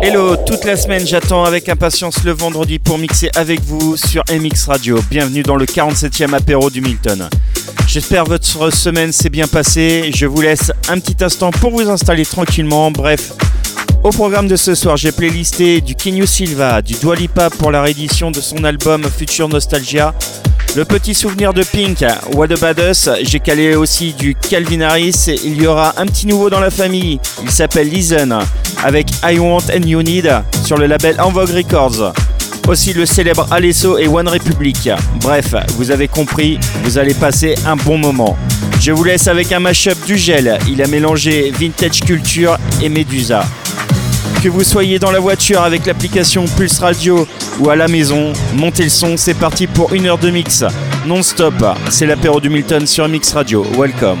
Hello, toute la semaine j'attends avec impatience le vendredi pour mixer avec vous sur MX Radio. Bienvenue dans le 47e apéro du Milton. J'espère votre semaine s'est bien passée. Je vous laisse un petit instant pour vous installer tranquillement. Bref, au programme de ce soir, j'ai playlisté du Kenyu Silva, du Dua Lipa pour la réédition de son album Future Nostalgia, le petit souvenir de Pink, What About Us, j'ai calé aussi du Calvin Harris, il y aura un petit nouveau dans la famille, il s'appelle Listen, avec I Want and You Need sur le label En Vogue Records. Aussi le célèbre Alesso et One Republic. Bref, vous avez compris, vous allez passer un bon moment. Je vous laisse avec un mashup du gel, il a mélangé Vintage Culture et Medusa. Que vous soyez dans la voiture avec l'application Pulse Radio ou à la maison, montez le son, c'est parti pour une heure de mix non-stop. C'est l'apéro du Milton sur Mix Radio. Welcome.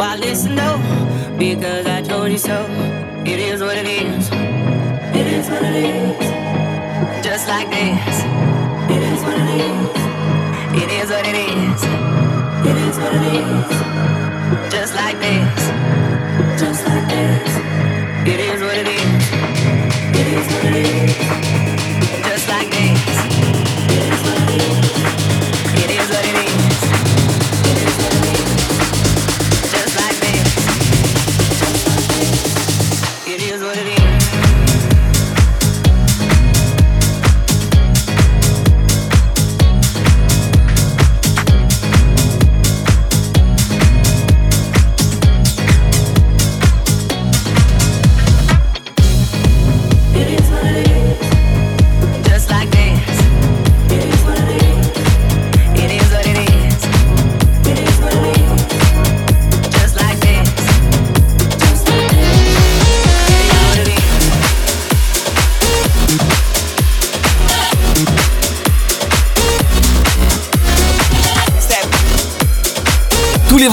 Why listen though? Because I told you so. It is what it is. It is what it is. Just like this. It is what it is. It is what it is. It is what it is. Just like this. Just like this. It is what it is. It is what it is.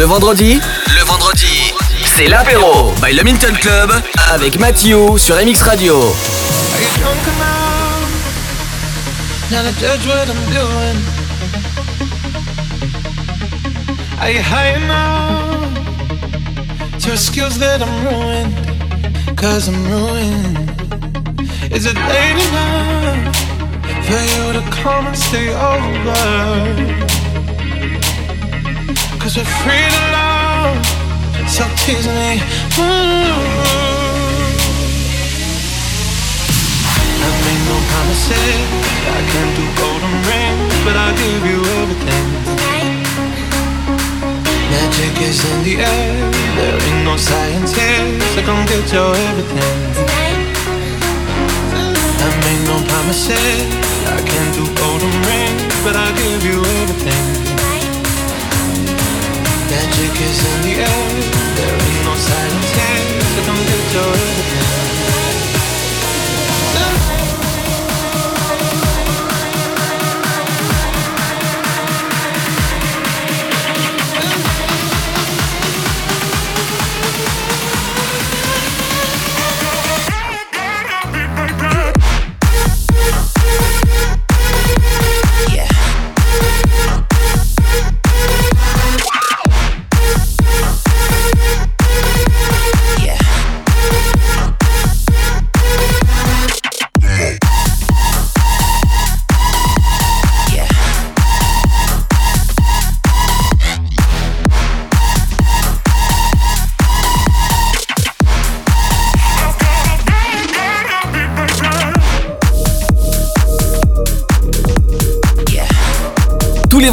Le vendredi, le vendredi, c'est l'apéro by le Minton Club avec Mathieu sur MX Radio. Are you? Now to judge what I'm doing. Are you high enough to excuse that I'm ruined? Cause I'm ruined. Is it late enough for you to come and stay over? Cause we're free to love. So tease me. Mm. I made no promises. I can't do golden rings But I'll give you everything. Magic is in the air. There ain't no science here So come get your everything. I made no promises. I can't do golden rings But I'll give you everything Magic is in the air. There ain't no silence here, so come get your everything.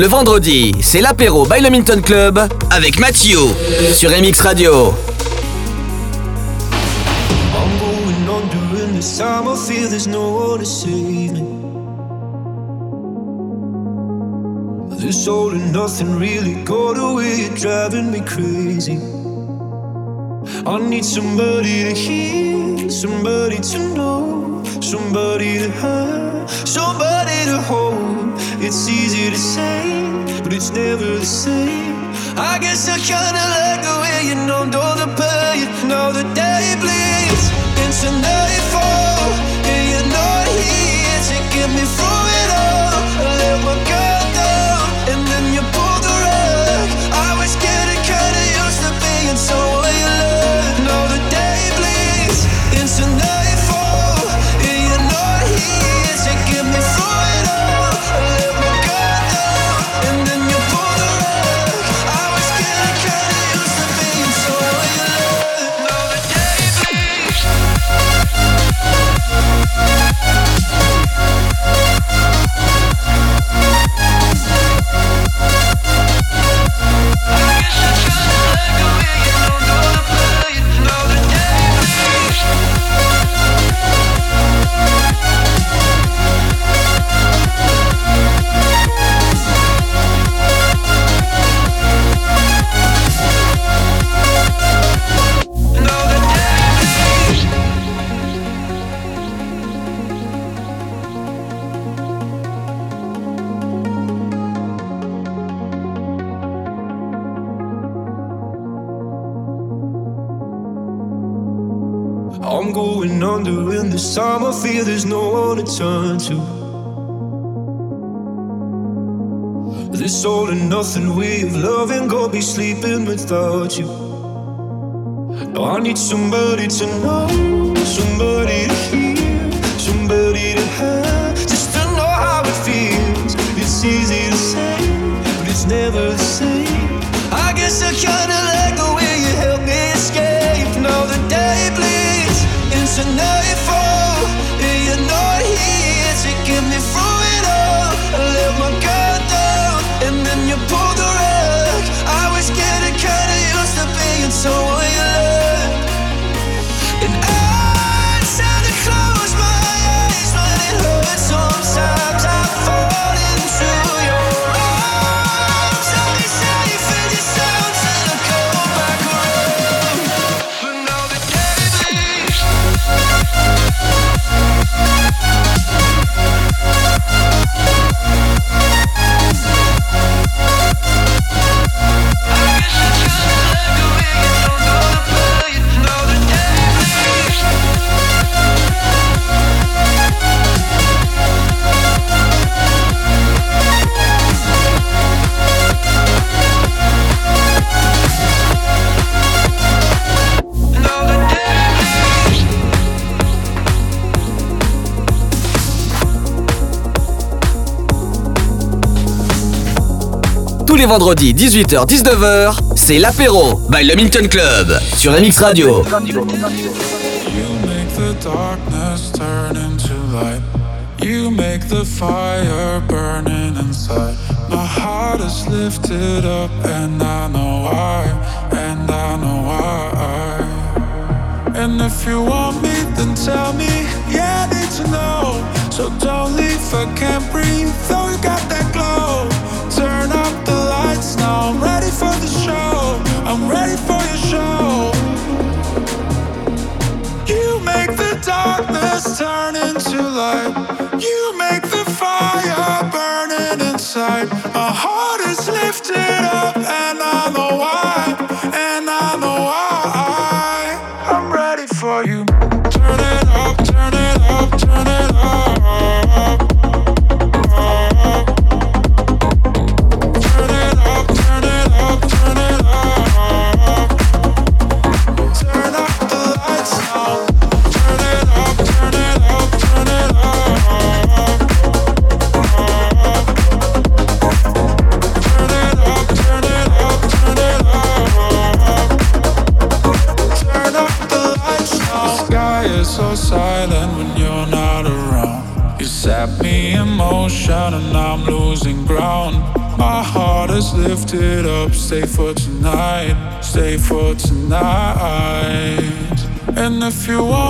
Le vendredi, c'est l'apéro by le Club avec Mathieu sur MX Radio. I'm going on during this time. I there's no one to save me. This all and nothing really got away, driving me crazy. I need somebody to hear, somebody to know, somebody to have, somebody to hold. It's easy to say, but it's never the same. I guess I kinda like the way you numbed all the pain. Now the day bleeds into nightfall, and you're not here to get me through it all. I let my guard I feel there's no one to turn to. This all and nothing way of loving, go be sleeping without you. Now I need somebody to know, somebody to hear, somebody to have, just to know how it feels. It's easy to say, but it's never the same. I guess I kinda like the way you help me escape. Now the day bleeds into nightfall. Les vendredis 18h-19h, c'est l'apéro by le Milton Club sur MX Radio. You make the fire burning inside. My heart is lifted up, and I know why, and I know why. And if you want me, then tell me. Yeah, I need to know. So don't leave, I can't breathe. Though you got that I'm ready for the show. I'm ready for your show. You make the darkness turn into light. You make the fire burning inside. My heart is lifted up. if you want.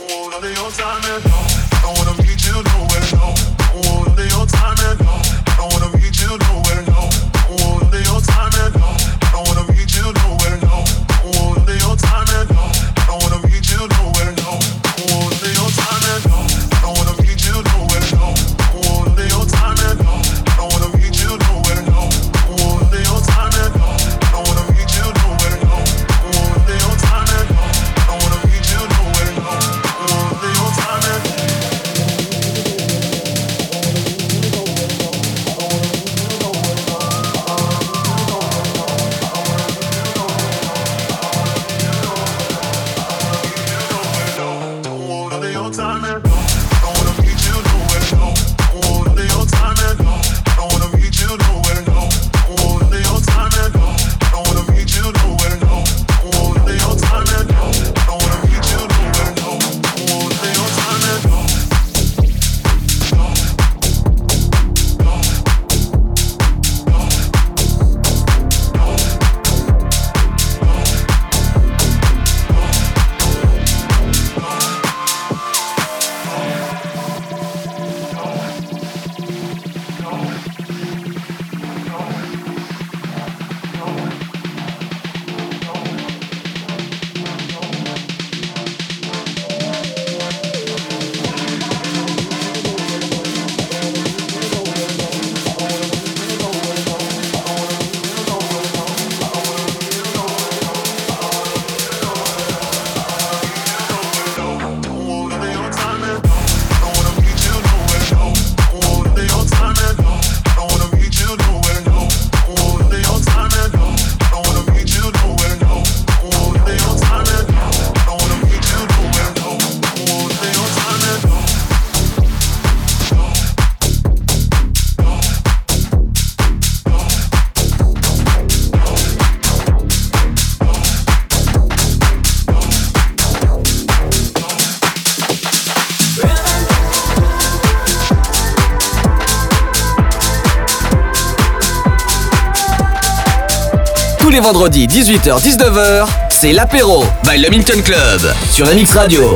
Vendredis 18h-19h, c'est l'apéro by le Minton Club sur MX Radio.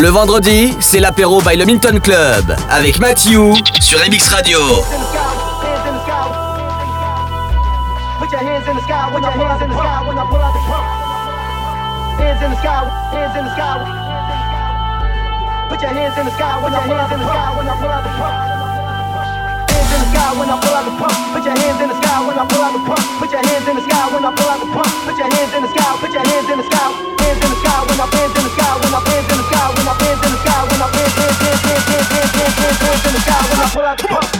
Le vendredi, c'est l'apéro by le Milton Club avec Mathieu sur MX Radio. hands in the sky. Come on.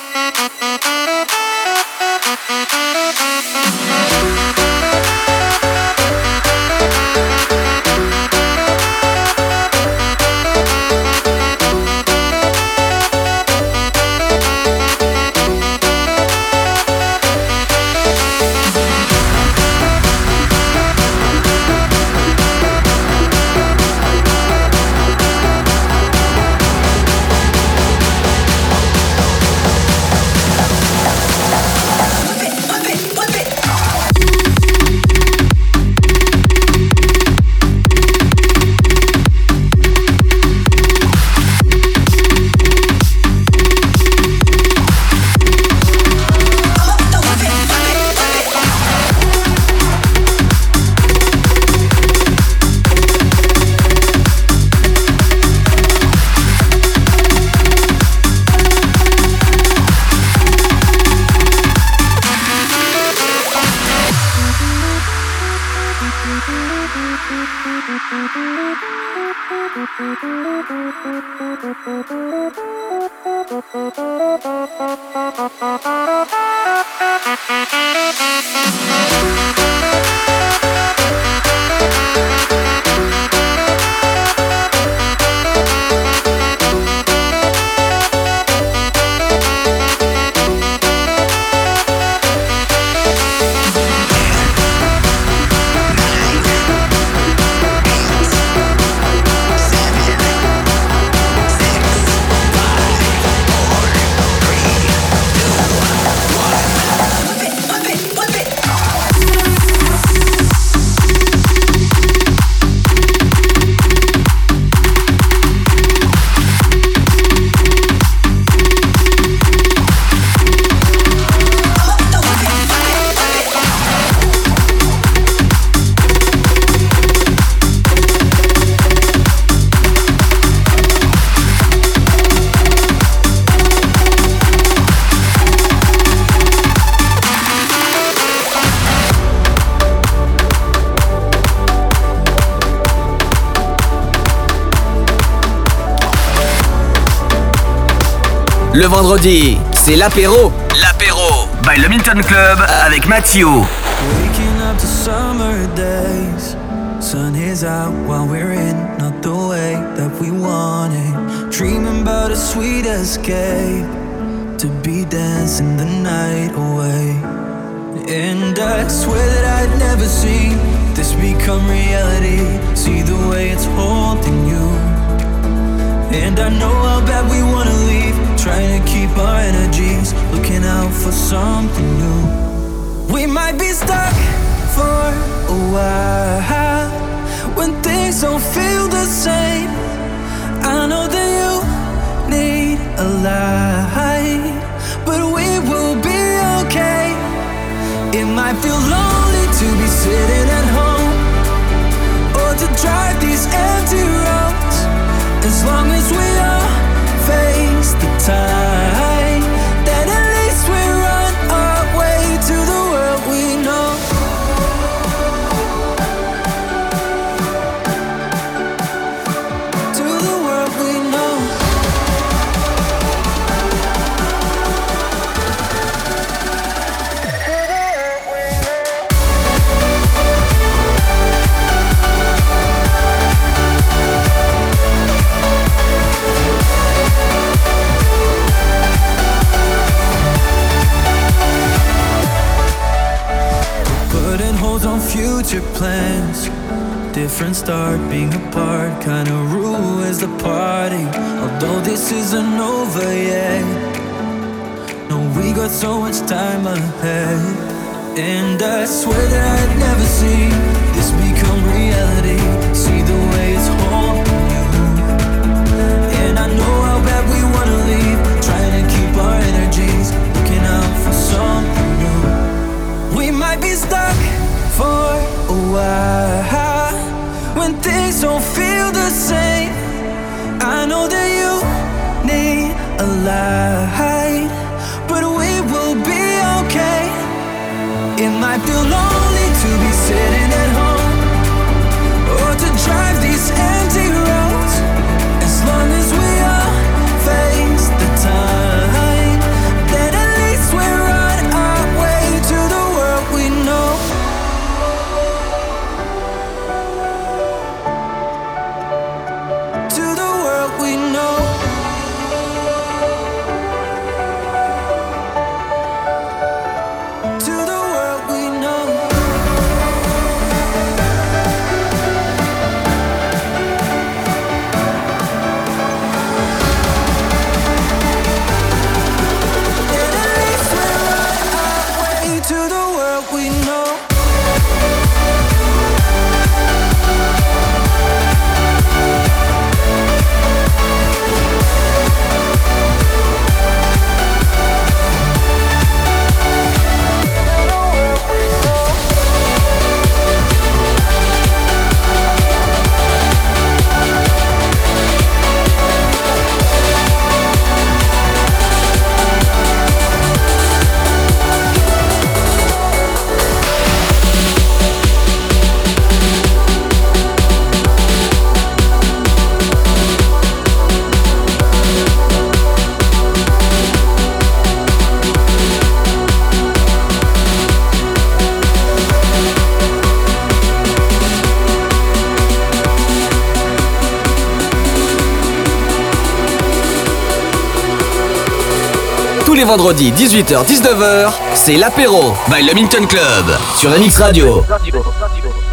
Le vendredi, c'est l'apéro. L'apéro by le Milton Club avec Mathieu. Waking up to summer days. Sun is out while we're in, not the way that we wanted. Dreaming about a sweet escape. To be dancing the night away. And I swear that I'd never seen this become reality. See the way it's holding you. And I know how bad we wanna. Trying to keep our energies, looking out for something new. We might be stuck for a while when things don't feel the same. I know that you need a light, but we will be okay. It might feel lonely to be sitting at home or to drive these empty roads as long as we are face the tide, plans. Different start, being apart, kinda rule as the party. Although this isn't over yet. No, we got so much time ahead. And I swear that I'd never see this become reality. See the way it's haunting you. And I know how bad we wanna leave. Trying to keep our energies, looking out for something new. We might be stuck while when things don't feel the same. I know that Vendredis 18h-19h, c'est l'apéro by le Minton Club sur MX Radio. I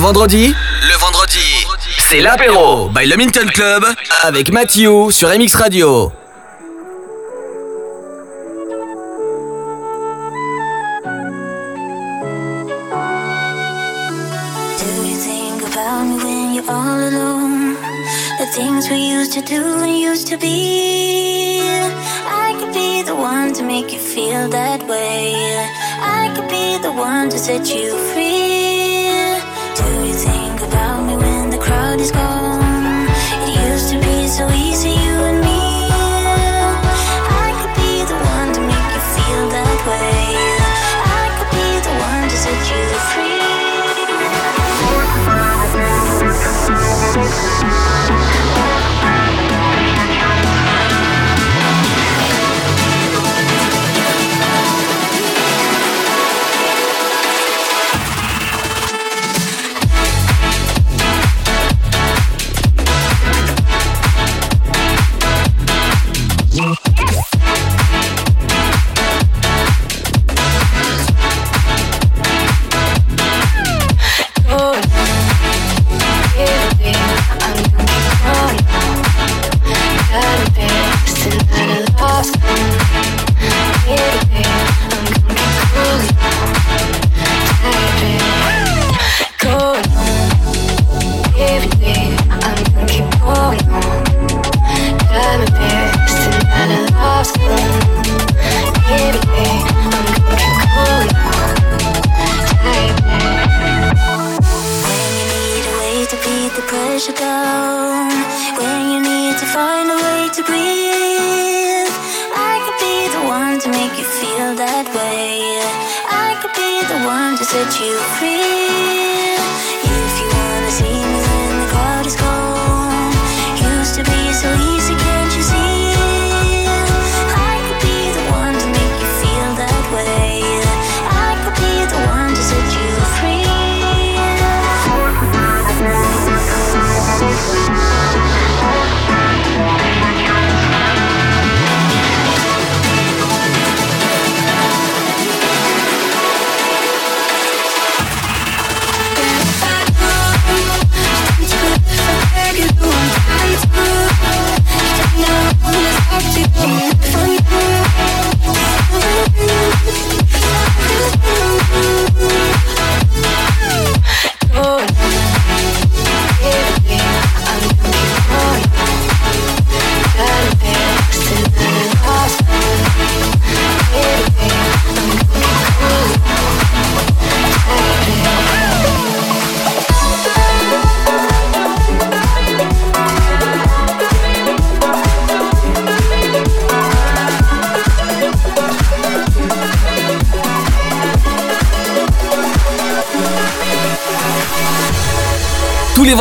vendredi, le vendredi, c'est l'apéro by le Minton Club avec Mathieu sur MX Radio. things we used to do and used to be. I could be the one to make you feel that way. I could be the one to set you free.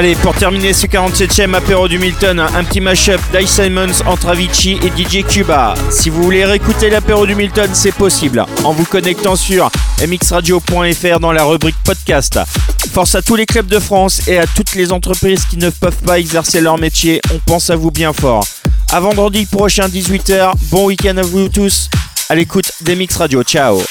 Allez, pour terminer ce 47e apéro du Milton, un petit mashup d'Ice Simons entre Avicii et DJ Cuba. Si vous voulez réécouter l'apéro du Milton, c'est possible en vous connectant sur mxradio.fr dans la rubrique podcast. Force à tous les clubs de France et à toutes les entreprises qui ne peuvent pas exercer leur métier, on pense à vous bien fort. À vendredi prochain 18h, bon week-end à vous tous, à l'écoute des Mix Radio, ciao